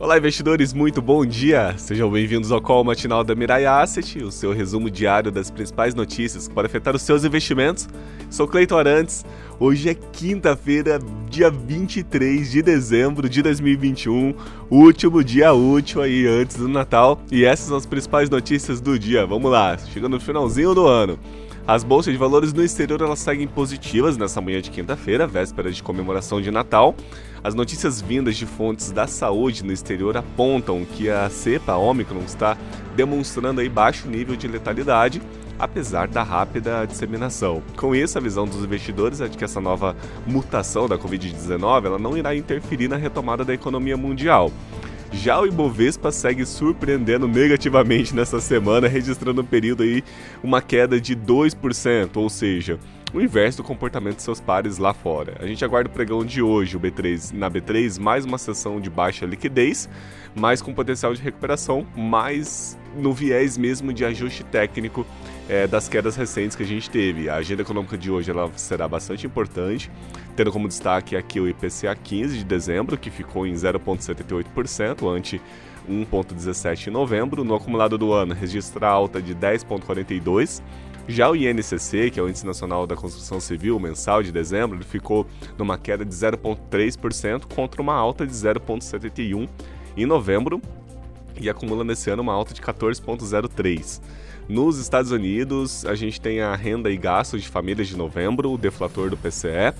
Olá, investidores, muito bom dia! Sejam bem-vindos ao call matinal da Mirai Asset, o seu resumo diário das principais notícias que podem afetar os seus investimentos. Sou Cleiton Arantes, hoje é quinta-feira, dia 23 de dezembro de 2021, último dia útil aí antes do Natal, e essas são as principais notícias do dia. Vamos lá, chegando no finalzinho do ano. As bolsas de valores no exterior elas seguem positivas nessa manhã de quinta-feira, véspera de comemoração de Natal. As notícias vindas de fontes da saúde no exterior apontam que a cepa Omicron está demonstrando aí baixo nível de letalidade, apesar da rápida disseminação. Com isso, a visão dos investidores é de que essa nova mutação da Covid-19 ela não irá interferir na retomada da economia mundial. Já o Ibovespa segue surpreendendo negativamente nessa semana, registrando um período aí uma queda de 2%, ou seja, o inverso do comportamento de seus pares lá fora. A gente aguarda o pregão de hoje, o B3, na B3, mais uma sessão de baixa liquidez, mas com potencial de recuperação, mais no viés mesmo de ajuste técnico é, das quedas recentes que a gente teve. A agenda econômica de hoje ela será bastante importante, tendo como destaque aqui o IPCA 15 de dezembro, que ficou em 0,78%, ante 1,17% em novembro. No acumulado do ano, registra alta de 10,42%. Já o INCC, que é o Índice Nacional da Construção Civil mensal de dezembro, ele ficou numa queda de 0,3% contra uma alta de 0,71% em novembro e acumula nesse ano uma alta de 14,03%. Nos Estados Unidos, a gente tem a renda e gastos de famílias de novembro, o deflator do PCE,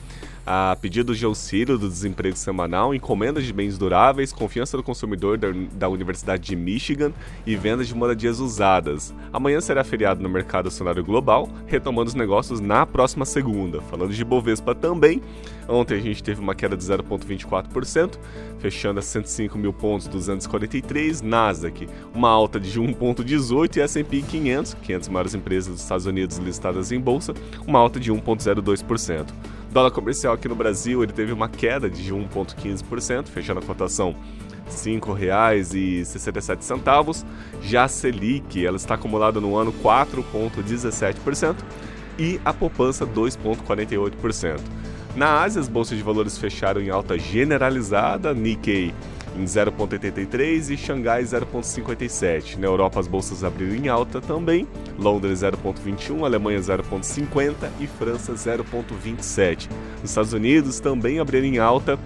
a pedidos de auxílio do desemprego semanal, encomendas de bens duráveis, confiança do consumidor da, da, Universidade de Michigan e vendas de moradias usadas. Amanhã será feriado no mercado acionário global, retomando os negócios na próxima segunda. Falando de Bovespa também, ontem a gente teve uma queda de 0,24%, fechando a 105 mil pontos 243, Nasdaq uma alta de 1,18 e S&P 500, 500 maiores empresas dos Estados Unidos listadas em bolsa, uma alta de 1,02%. Dólar comercial aqui no Brasil ele teve uma queda de 1,15%, fechando a cotação R$ 5,67. Já a Selic ela está acumulada no ano 4,17% e a poupança 2,48%. Na Ásia, as bolsas de valores fecharam em alta generalizada, Nikkei em 0,83 e Xangai 0,57. Na Europa, as bolsas abriram em alta também, Londres 0,21, Alemanha 0,50 e França 0,27. Nos Estados Unidos também abriram em alta,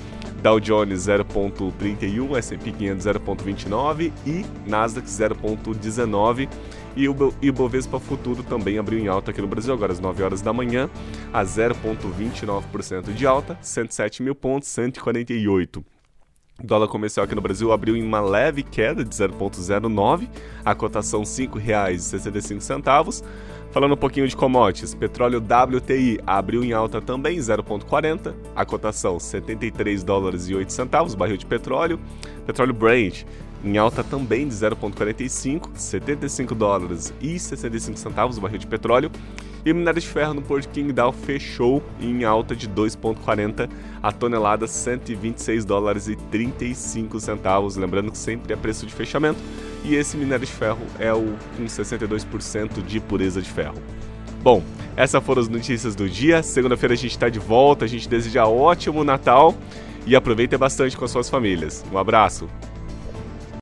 Dow Jones 0,31, S&P 500 0,29 e Nasdaq 0,19 e o Ibovespa Futuro também abriu em alta aqui no Brasil, agora às 9 horas da manhã, a 0,29% de alta, 107 mil pontos, 148. O dólar comercial aqui no Brasil abriu em uma leve queda de 0,09, a cotação R$ 5,65. Falando um pouquinho de commodities, petróleo WTI abriu em alta também 0,40, a cotação 73 dólares e 8 centavos, barril de petróleo. Petróleo Brent em alta também de 0,45, 75 dólares e 65 centavos, barril de petróleo. E minério de ferro no Porto Qingdao fechou em alta de 2,40 a tonelada, 126 dólares e 35 centavos. Lembrando que sempre é preço de fechamento. E esse minério de ferro é o com 62% de pureza de ferro. Bom, essas foram as notícias do dia. Segunda-feira a gente está de volta. A gente deseja ótimo Natal e aproveite bastante com as suas famílias. Um abraço.